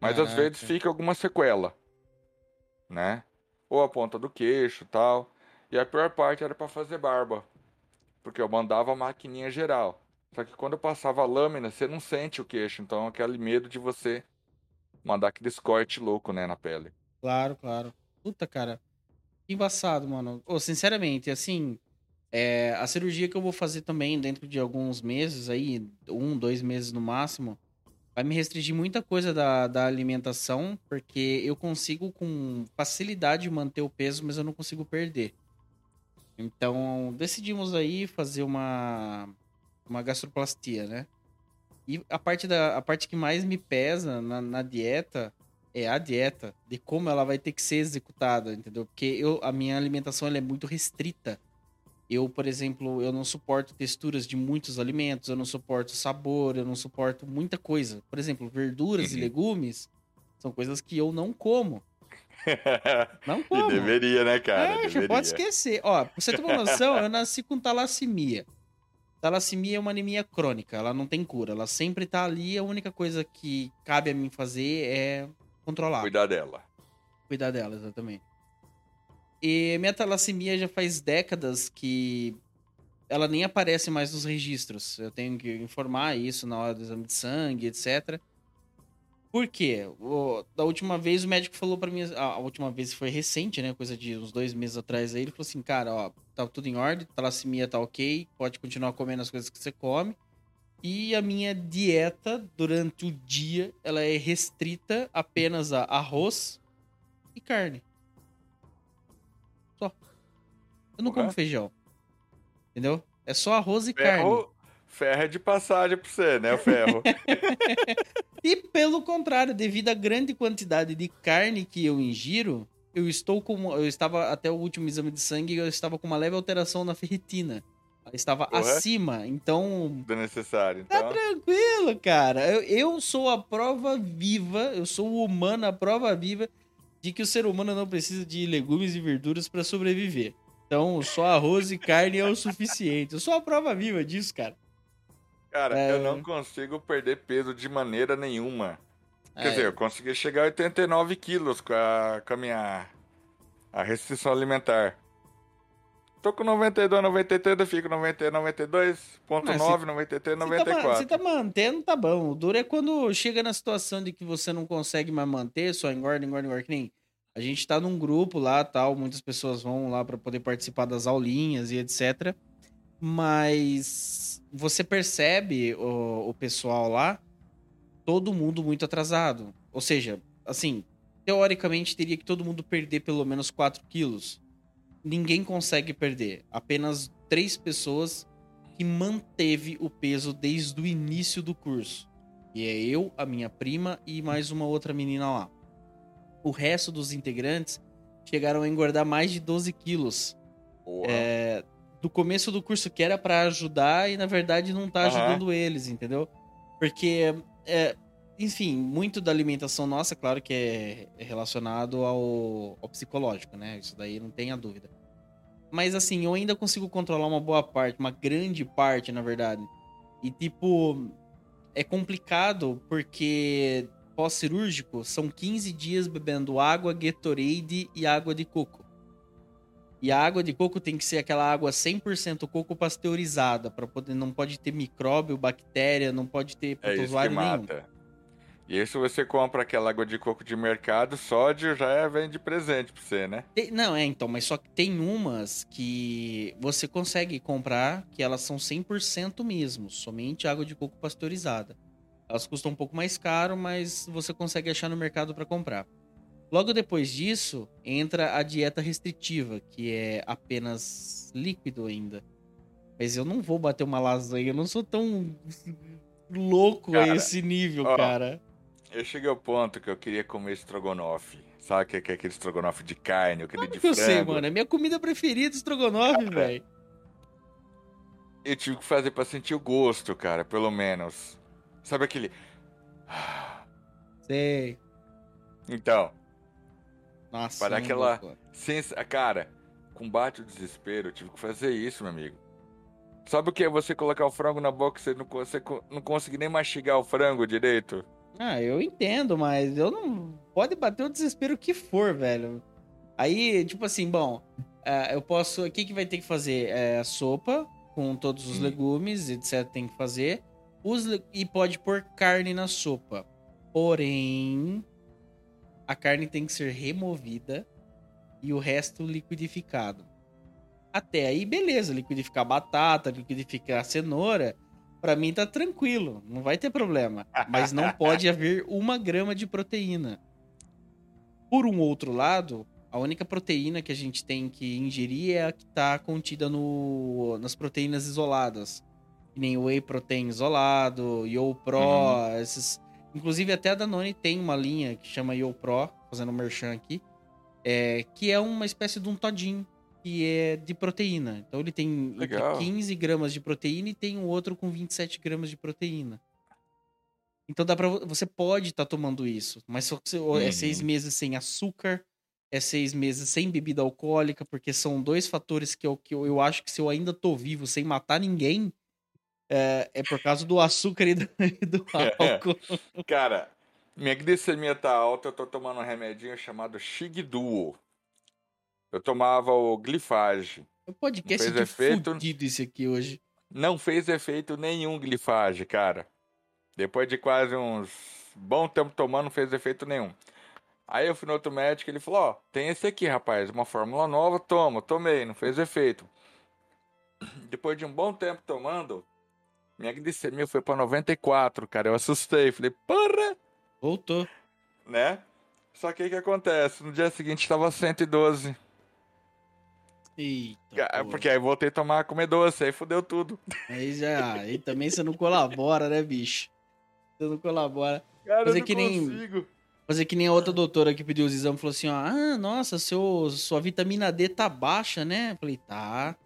Mas às Caraca. vezes fica alguma sequela, né? Ou a ponta do queixo tal. E a pior parte era para fazer barba. Porque eu mandava a maquininha geral. Só que quando eu passava a lâmina, você não sente o queixo. Então aquele medo de você mandar aquele corte louco, né, na pele. Claro, claro. Puta, cara. Que embaçado, mano. Ô, sinceramente, assim, é, a cirurgia que eu vou fazer também dentro de alguns meses aí, um, dois meses no máximo, vai me restringir muita coisa da, da alimentação, porque eu consigo com facilidade manter o peso, mas eu não consigo perder. Então, decidimos aí fazer uma, uma gastroplastia, né? E a parte, da, a parte que mais me pesa na, na dieta é a dieta, de como ela vai ter que ser executada, entendeu? Porque eu, a minha alimentação ela é muito restrita. Eu, por exemplo, eu não suporto texturas de muitos alimentos, eu não suporto sabor, eu não suporto muita coisa. Por exemplo, verduras uhum. e legumes são coisas que eu não como. Não *laughs* como. E deveria, né, cara? É, deveria. pode esquecer. Ó, pra você ter uma noção, eu nasci com talassemia. Talassemia é uma anemia crônica, ela não tem cura, ela sempre tá ali, a única coisa que cabe a mim fazer é controlar. Cuidar dela. Cuidar dela, exatamente. E minha talassemia já faz décadas que ela nem aparece mais nos registros. Eu tenho que informar isso na hora do exame de sangue, etc. Por quê? O, da última vez o médico falou para mim, a última vez foi recente, né? Coisa de uns dois meses atrás aí, ele falou assim, cara, ó, tá tudo em ordem, talassemia tá ok, pode continuar comendo as coisas que você come. E a minha dieta durante o dia, ela é restrita apenas a arroz e carne. Só. Eu não como feijão. Entendeu? É só arroz e ferro, carne. Ferro é de passagem pra você, né? O ferro. *laughs* e pelo contrário, devido à grande quantidade de carne que eu ingiro, eu estou com. Eu estava até o último exame de sangue, eu estava com uma leve alteração na ferritina. Estava acima, então. Do necessário, tá então. Tá tranquilo, cara. Eu, eu sou a prova viva, eu sou o humano, a prova viva de que o ser humano não precisa de legumes e verduras para sobreviver. Então, só arroz e carne é o suficiente. Eu sou a prova viva disso, cara. Cara, é... eu não consigo perder peso de maneira nenhuma. Quer é... dizer, eu consegui chegar a 89 quilos com a, com a minha a restrição alimentar. Tô com 92, 93, eu fico 90, 92.9, 93, 94. Você tá, mantendo, tá bom. O duro é quando chega na situação de que você não consegue mais manter, só engorda, engorda, engorda, que nem... A gente tá num grupo lá, tal, muitas pessoas vão lá para poder participar das aulinhas e etc. Mas você percebe o, o pessoal lá, todo mundo muito atrasado. Ou seja, assim, teoricamente teria que todo mundo perder pelo menos 4 quilos ninguém consegue perder. Apenas três pessoas que manteve o peso desde o início do curso. E é eu, a minha prima e mais uma outra menina lá. O resto dos integrantes chegaram a engordar mais de 12 quilos. É, do começo do curso que era para ajudar e na verdade não tá ajudando uhum. eles, entendeu? Porque, é, enfim, muito da alimentação nossa, claro que é, relacionado ao, ao psicológico, né? Isso daí não tenha dúvida. Mas assim, eu ainda consigo controlar uma boa parte, uma grande parte, na verdade. E tipo, é complicado porque pós-cirúrgico são 15 dias bebendo água, Gatorade e água de coco. E a água de coco tem que ser aquela água 100% coco pasteurizada, para poder não pode ter micróbio, bactéria, não pode ter protozoário é nenhum. E aí, se você compra aquela água de coco de mercado, sódio já é, vem de presente pra você, né? Não, é, então, mas só que tem umas que você consegue comprar que elas são 100% mesmo, somente água de coco pasteurizada. Elas custam um pouco mais caro, mas você consegue achar no mercado para comprar. Logo depois disso, entra a dieta restritiva, que é apenas líquido ainda. Mas eu não vou bater uma lasanha, eu não sou tão louco cara, a esse nível, ó, cara. Eu cheguei ao ponto que eu queria comer estrogonofe. Sabe que é aquele estrogonofe de carne, aquele Como de que frango? eu sei, mano. É minha comida preferida, estrogonofe, velho. Eu tive que fazer pra sentir o gosto, cara, pelo menos. Sabe aquele... Sei. Então. Nossa, para aquela sens... Cara, combate o desespero, eu tive que fazer isso, meu amigo. Sabe o que é você colocar o frango na boca e você não, você não conseguir nem mastigar o frango direito? Ah, eu entendo, mas eu não. Pode bater o desespero que for, velho. Aí, tipo assim, bom. Uh, eu posso. O que, que vai ter que fazer? É a sopa com todos os hum. legumes, etc. Tem que fazer. Os, e pode pôr carne na sopa. Porém, a carne tem que ser removida e o resto liquidificado. Até aí, beleza. Liquidificar batata, liquidificar cenoura. Pra mim tá tranquilo, não vai ter problema. Mas não *laughs* pode haver uma grama de proteína. Por um outro lado, a única proteína que a gente tem que ingerir é a que está contida no, nas proteínas isoladas. Que nem whey protein isolado, Yo Pro, uhum. esses. Inclusive até a Danone tem uma linha que chama Yo Pro, fazendo um merchan aqui, é, que é uma espécie de um todinho que é de proteína. Então ele tem Legal. 15 gramas de proteína e tem um outro com 27 gramas de proteína. Então dá para você pode estar tá tomando isso, mas só que uhum. é seis uhum. meses sem açúcar, é seis meses sem bebida alcoólica, porque são dois fatores que eu, que eu, eu acho que se eu ainda tô vivo sem matar ninguém, é, é por causa do açúcar e do, *laughs* do álcool. Cara, minha glicemia tá alta, eu tô tomando um remedinho chamado Shigduo. Eu tomava o glifage. O podcast fez é efeito... fudido esse aqui hoje. Não fez efeito nenhum glifage, cara. Depois de quase uns bom tempo tomando, não fez efeito nenhum. Aí eu fui no outro médico, ele falou, ó, tem esse aqui, rapaz, uma fórmula nova, toma, tomei, não fez efeito. Depois de um bom tempo tomando, minha glicemia foi para 94, cara, eu assustei, falei, porra! Voltou. Né? Só que o que acontece? No dia seguinte estava 112. Eita, Porque aí voltei a tomar comer doce, aí fudeu tudo. Aí já, aí também você não colabora, né, bicho? Você não colabora. Cara, eu não que consigo. nem Fazer que nem a outra doutora que pediu os exames falou assim: ó, ah, nossa, seu, sua vitamina D tá baixa, né? Eu falei, tá.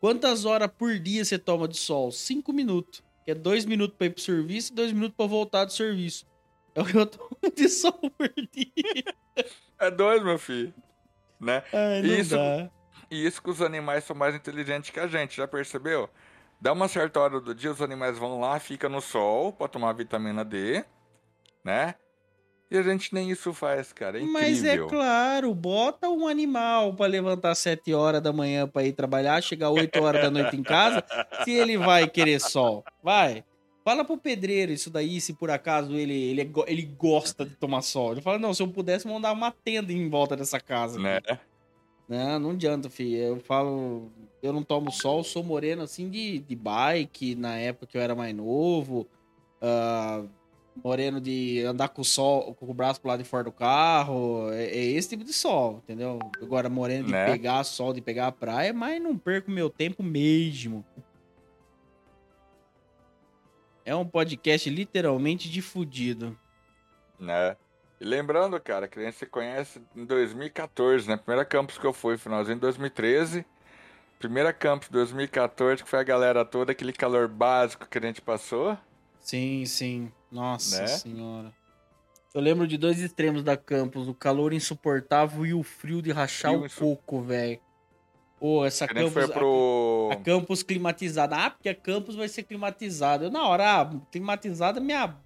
Quantas horas por dia você toma de sol? Cinco minutos. Que é dois minutos pra ir pro serviço e dois minutos pra voltar do serviço. É o que eu tomo de sol por dia. É dois, meu filho. Né? Ai, não isso, dá. E isso que os animais são mais inteligentes que a gente, já percebeu? Dá uma certa hora do dia, os animais vão lá, fica no sol pra tomar vitamina D, né? E a gente nem isso faz, cara. É Mas é claro, bota um animal para levantar 7 horas da manhã para ir trabalhar, chegar 8 horas da noite em casa, se ele vai querer sol. Vai. Fala pro pedreiro isso daí, se por acaso ele, ele, ele gosta de tomar sol. Ele fala, não, se eu pudesse mandar uma tenda em volta dessa casa. Né? Não, não adianta, filho. Eu falo, eu não tomo sol, sou moreno assim de, de bike, na época que eu era mais novo. Uh, moreno de andar com o sol, com o braço pro lado de fora do carro. É, é esse tipo de sol, entendeu? Agora, moreno de né? pegar sol, de pegar a praia, mas não perco meu tempo mesmo. É um podcast literalmente de fudido. Né? E lembrando, cara, que a gente se conhece em 2014, né? Primeira campus que eu fui, finalzinho de 2013. Primeira campus 2014, que foi a galera toda, aquele calor básico que a gente passou. Sim, sim. Nossa né? senhora. Eu lembro de dois extremos da campus, o calor insuportável e o frio de rachar frio o coco, velho. Pô, essa campus, pro... a, a, campus climatizada. Ah, porque a campus vai ser climatizada. Eu, na hora, ah, climatizada minha...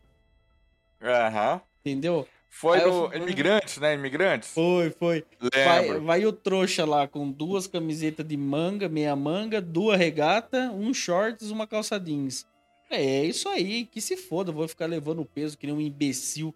Aham. Entendeu? Foi no eu... Imigrantes, né? Imigrantes? Foi, foi. Vai, vai, o trouxa lá com duas camisetas de manga, meia manga, duas regata, um shorts, uma calça jeans. É, é isso aí, que se foda, eu vou ficar levando o peso que nem um imbecil.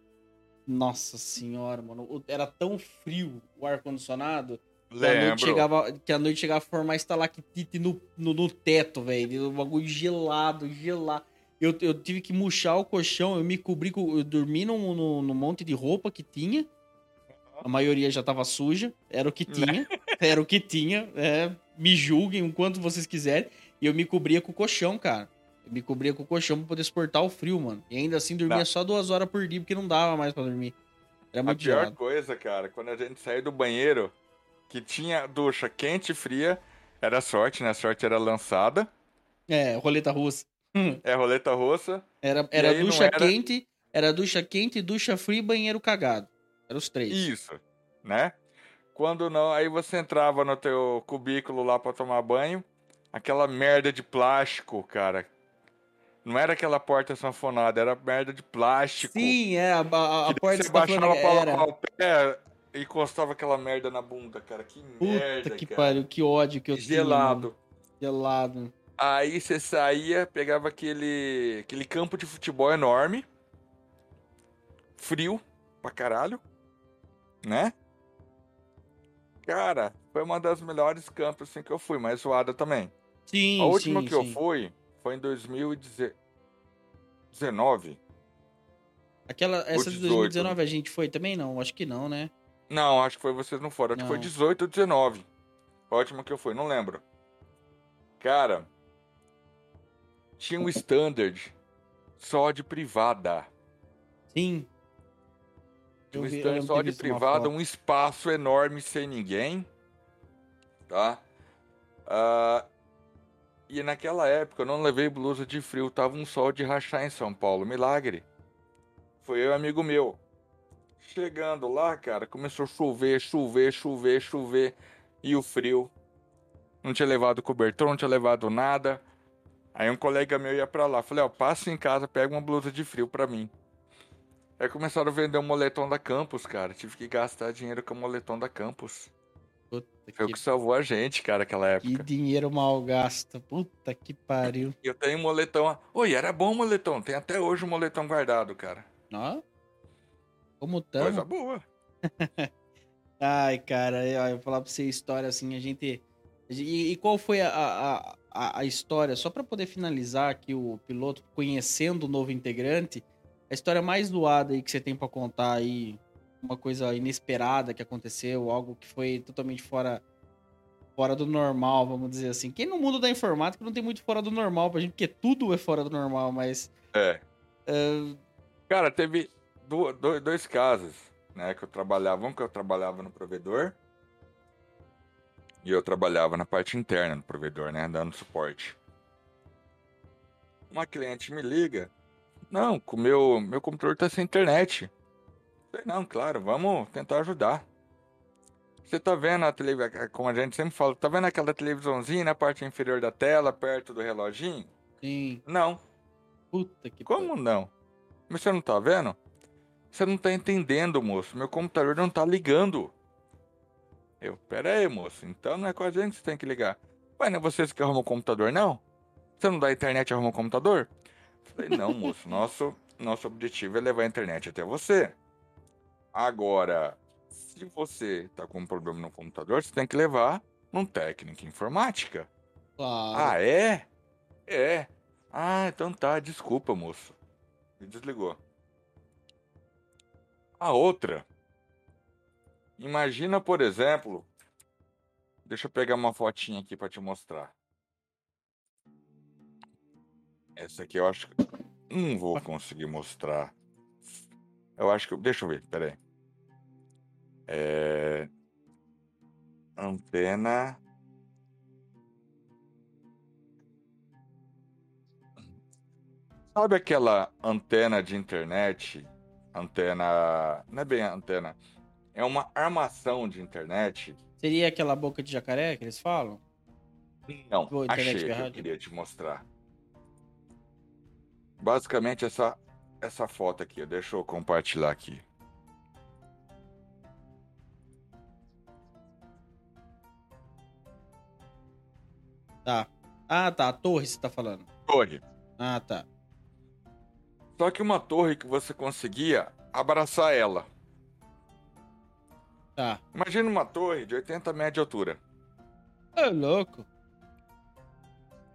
Nossa senhora, mano, era tão frio o ar-condicionado que a, noite chegava, que a noite chegava a formar estalactite no, no, no teto, velho. Um bagulho gelado, gelado. Eu, eu tive que murchar o colchão, eu me cobri, eu dormi no, no, no monte de roupa que tinha. A maioria já tava suja, era o que tinha, era o que tinha. É, me julguem o quanto vocês quiserem. E eu me cobria com o colchão, cara. Eu me cobria com o colchão pra poder suportar o frio, mano. E ainda assim dormia só duas horas por dia, porque não dava mais pra dormir. Era muito A pior gelado. coisa, cara, quando a gente saiu do banheiro, que tinha ducha quente e fria, era sorte, né? A sorte era lançada. É, roleta russa. *laughs* É, roleta russa. Era, era ducha era... quente, era ducha quente, ducha fria e banheiro cagado. Eram os três. Isso, né? Quando não, aí você entrava no teu cubículo lá para tomar banho, aquela merda de plástico, cara, não era aquela porta sanfonada, era merda de plástico. Sim, é, a, a, a porta você baixava era. o pé, encostava aquela merda na bunda, cara. Que Puta merda, que cara. pariu, que ódio que eu tenho. Gelado. Gelado. Aí você saía, pegava aquele, aquele campo de futebol enorme, frio pra caralho, né? Cara, foi uma das melhores campos assim, que eu fui, mas zoada também. Sim, A última sim, que eu sim. fui foi em 2019. Aquela, essa de 18. 2019 a gente foi também? Não, acho que não, né? Não, acho que foi vocês não foram. Acho que foi Não. 18 ou 19. A última que eu fui, não lembro. Cara, tinha um standard só de privada. Sim. Tinha um vi- eu stand lembro de só de privada, um espaço enorme sem ninguém. Tá? Ah, e naquela época eu não levei blusa de frio, tava um sol de rachar em São Paulo. Milagre. Foi eu amigo meu. Chegando lá, cara, começou a chover, chover, chover, chover. E o frio. Não tinha levado cobertor, não tinha levado nada. Aí um colega meu ia pra lá. Falei, ó, passa em casa, pega uma blusa de frio pra mim. Aí começaram a vender um moletom da Campus, cara. Tive que gastar dinheiro com o moletom da Campus. Puta Foi o que, que salvou a gente, cara, aquela que época. dinheiro mal gasto. Puta que pariu. Eu tenho um moletom. Oi, era bom o moletom. Tem até hoje um moletom guardado, cara. Ó. Como Coisa tamo? boa. *laughs* Ai, cara, eu, eu vou falar pra você a história assim, a gente. E, e qual foi a, a, a, história? Só pra poder finalizar aqui o piloto, conhecendo o novo integrante, a história mais doada aí que você tem pra contar aí, uma coisa inesperada que aconteceu, algo que foi totalmente fora, fora do normal, vamos dizer assim. Quem no mundo da informática não tem muito fora do normal pra gente, porque tudo é fora do normal, mas. É. ah, Cara, teve do- do- dois casos, né? Que eu trabalhava. Um que eu trabalhava no provedor. E eu trabalhava na parte interna do provedor, né? Dando suporte. Uma cliente me liga. Não, com meu meu computador tá sem internet. Falei, não, claro, vamos tentar ajudar. Você tá vendo a televisão, como a gente sempre fala, tá vendo aquela televisãozinha na parte inferior da tela, perto do reloginho? sim, Não. puta que Como não? Mas você não tá vendo? Você não tá entendendo, moço. Meu computador não tá ligando. Eu, pera aí, moço. Então não é com a gente que você tem que ligar. Ué, não é vocês que arrumam o computador, não? Você não dá internet e arruma o computador? Falei, não, moço. Nosso, nosso objetivo é levar a internet até você. Agora, se você tá com um problema no computador, você tem que levar num técnico em informática. Claro. Ah, é? É. Ah, então tá, desculpa, moço. E desligou. A outra. Imagina, por exemplo. Deixa eu pegar uma fotinha aqui pra te mostrar. Essa aqui eu acho que. Não vou conseguir mostrar. Eu acho que. Deixa eu ver, peraí. É. Antena. Sabe aquela antena de internet? Antena. Não é bem antena. É uma armação de internet. Seria aquela boca de jacaré que eles falam? Não, Boa achei que eu queria te mostrar. Basicamente essa essa foto aqui, deixa eu compartilhar aqui. Tá. Ah, tá. A torre você tá falando. Torre. Ah, tá. Só que uma torre que você conseguia abraçar ela. Tá. Imagina uma torre de 80 metros de altura. Ô, louco.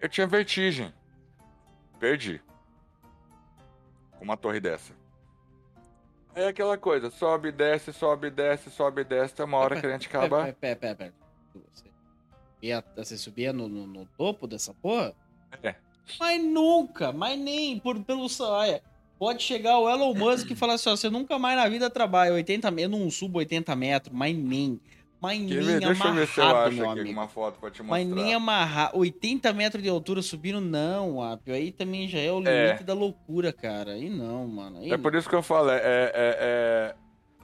Eu tinha vertigem. Perdi. Com uma torre dessa. É aquela coisa, sobe, desce, sobe, desce, sobe, desce, tem uma hora que a *laughs* gente acaba. Pera, pera, pera, pera. Você subia, você subia no, no- no topo dessa porra? É. Mas nunca, mas nem por, pelo saia. Pode chegar o Elon Musk e falar assim: ó, você nunca mais na vida trabalha 80 metros, eu não subo 80 metros, mas nem. Mas nem ver? Deixa eu ver se eu amarrado, acho aqui amigo. uma foto pra te mostrar. Mas nem amarrar. 80 metros de altura subindo, não, Apio. Aí também já é o É. limite da loucura, cara. Aí não, mano. Aí É por isso que eu falo, é, é- é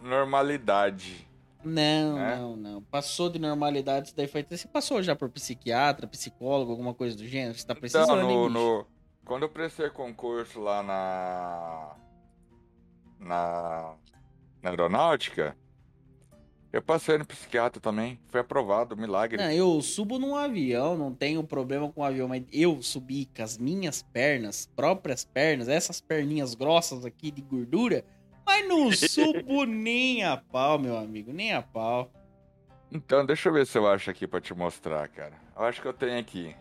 normalidade. Não, né? não, não. Passou de normalidade, isso daí foi. Você passou já por psiquiatra, psicólogo, alguma coisa do gênero? Você tá precisando, Então, no, no- quando eu prestei concurso lá na, na, na aeronáutica, Eu passei no psiquiatra também, foi aprovado, milagre. Não, eu subo num avião, não tenho problema com o avião, mas eu subi com as minhas pernas, próprias pernas, essas perninhas grossas aqui de gordura, mas não subo nem a pau, meu amigo, nem a pau. Então, deixa eu ver se eu acho aqui pra te mostrar, cara. Eu acho que eu tenho aqui.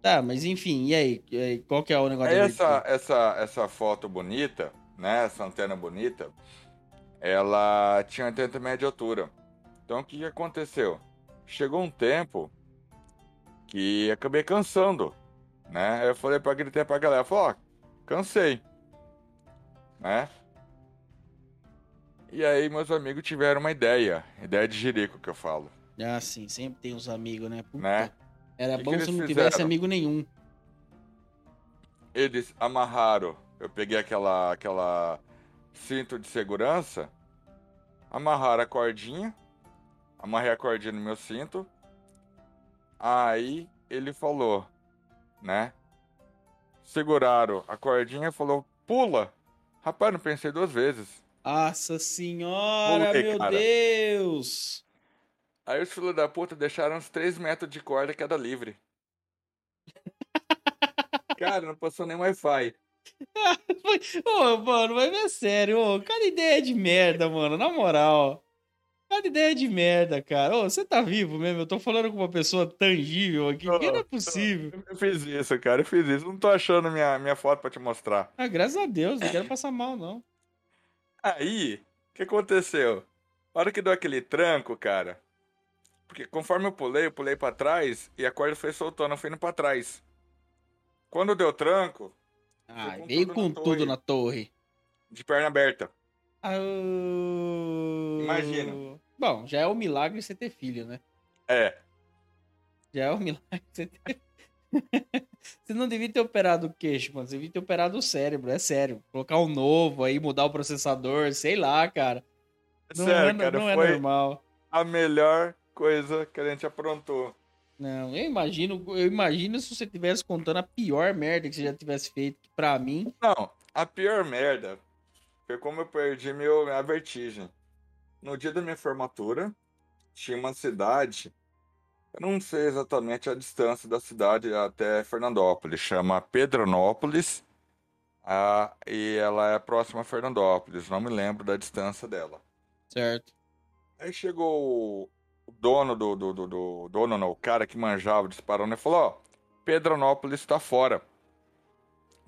Tá, mas enfim, e aí? Qual que é o negócio? Essa, essa, essa foto bonita, né? Essa antena bonita, ela tinha 80 metros de altura. Então o que, aconteceu? Chegou um tempo que acabei cansando, né? Eu falei pra gritar pra galera, falei, ó, cansei, né? E aí meus amigos tiveram uma ideia, ideia de jirico que eu falo, Ah, sim, sempre tem os amigos, né? Puta, né? Era Que bom que se não tivesse fizeram? amigo nenhum. Eles amarraram, eu peguei aquela, aquela cinto de segurança, amarraram a cordinha, amarrei a cordinha no meu cinto, aí ele falou, né? Seguraram a cordinha e falou, pula! Rapaz, não pensei duas vezes. Nossa senhora, meu cara. Deus! Aí os filhos da puta deixaram uns 3 metros de corda cada livre. *laughs* Cara, não passou nem Wi-Fi. *laughs* Ô, mano, vai ver sério, ô, cada ideia de merda, mano, na moral. Cada ideia de merda, cara. Ô, você tá vivo mesmo? Eu tô falando com uma pessoa tangível aqui, porque não é possível. Eu fiz isso, cara, eu fiz isso. Não tô achando minha, minha foto pra te mostrar. Ah, graças a Deus, não quero passar mal, não. Aí, o que aconteceu? A hora que deu aquele tranco, cara. Porque conforme eu pulei, eu pulei pra trás e a corda foi soltando, eu fui indo pra trás. Quando deu tranco, Ah, com veio tudo com na tudo torre. na torre. de perna aberta. Ah, Imagina. Bom, já é um milagre você ter filho, né? É, Já é um milagre você ter. *laughs* você não devia ter operado o queixo, mano. Você devia ter operado o cérebro, é sério. Colocar um novo aí, mudar o processador, sei lá, cara. Não, sério, é, cara, não é normal. a melhor coisa que a gente aprontou. Não, eu imagino, eu imagino se você tivesse contando a pior merda que você já tivesse feito, que pra mim. Não, a pior merda foi como eu perdi meu, minha vertigem. No dia da minha formatura, tinha uma cidade, eu não sei exatamente a distância da cidade até Fernandópolis, chama Pedronópolis, ah, e ela é próxima a Fernandópolis, não me lembro da distância dela. Certo. Aí chegou o dono do, do, do, do- dono, não, o cara que manjava disparando e falou, ó, Pedronópolis tá fora.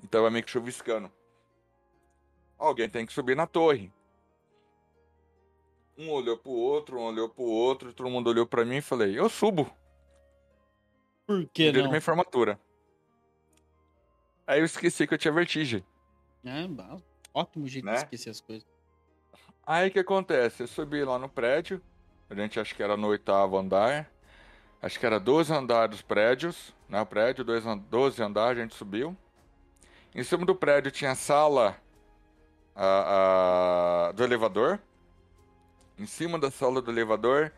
Então é meio que chuviscando. Alguém tem que subir na torre. Um olhou pro outro, um olhou pro outro, todo mundo olhou pra mim e falei, eu subo. Por No que dia não? minha formatura. Aí eu esqueci que eu tinha vertigem. É, ótimo jeito Né? de esquecer as coisas. Aí o que acontece? Eu subi lá no prédio, a gente acho que era no oitavo andar, acho que era 12 andares dos prédios, né? O prédio, dois an- 12 andares, a gente subiu. Em cima do prédio tinha a sala a- a- do elevador. Em cima da sala do elevador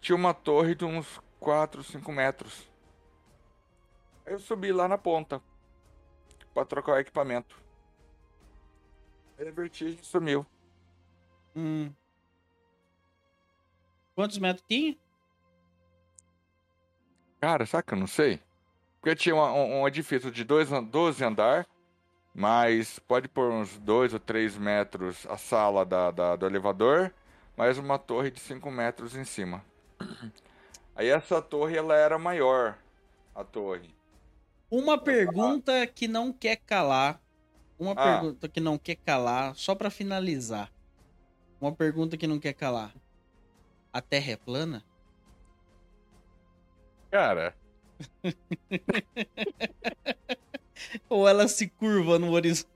tinha uma torre de uns 4, 5 metros. Aí eu subi lá na ponta para trocar o equipamento. Aí a vertigem sumiu. Hum. Quantos metros tinha? Cara, sabe que eu não sei? Porque tinha um, um edifício de dois, an- 12 andar, mas pode pôr uns 2 ou 3 metros a sala da, da- do elevador, mais uma torre de 5 metros em cima. Aí essa torre, ela era maior, a torre. Uma pergunta que não quer calar. Uma Ah. pergunta que não quer calar, só pra finalizar. Uma pergunta que não quer calar. A Terra é plana? Cara, *laughs* Ou ela se curva no horizonte?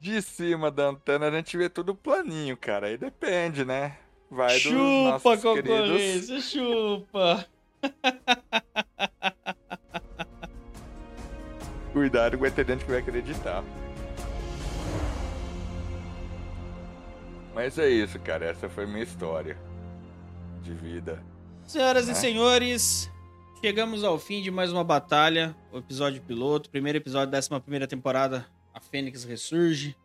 De cima da antena a gente vê tudo planinho, cara. Aí depende, né? Vai dos Chupa, queridos. concorrência, chupa! *laughs* Cuidado com o entendente que vai acreditar. Mas é isso, cara. Essa foi minha história de vida. Senhoras Né? e senhores, chegamos ao fim de mais uma batalha, o episódio piloto, primeiro episódio da 11 primeira temporada, a Fênix ressurge.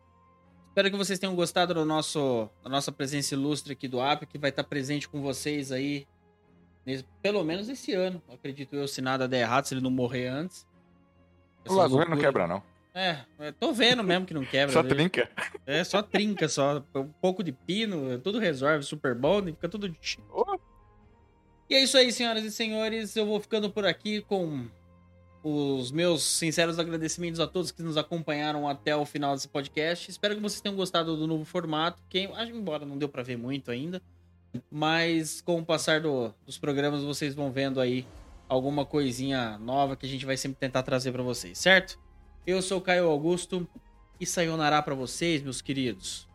Espero que vocês tenham gostado do nosso, da nossa presença ilustre aqui do App, que vai estar presente com vocês aí, nesse, pelo menos esse ano. Acredito eu, se nada der errado, se ele não morrer antes. O Lagoa não quebra, não. É, tô vendo mesmo que não quebra. só trinca. É, só trinca, só. Um pouco de pino, tudo resolve, super bom, fica tudo. Oh. E é isso aí, senhoras e senhores. Eu vou ficando por aqui com os meus sinceros agradecimentos a todos que nos acompanharam até o final desse podcast. Espero que vocês tenham gostado do novo formato, que embora não deu para ver muito ainda, mas com o passar do, dos programas vocês vão vendo aí alguma coisinha nova que a gente vai sempre tentar trazer para vocês, certo? Eu sou o Caio Augusto e sayonara para vocês, meus queridos.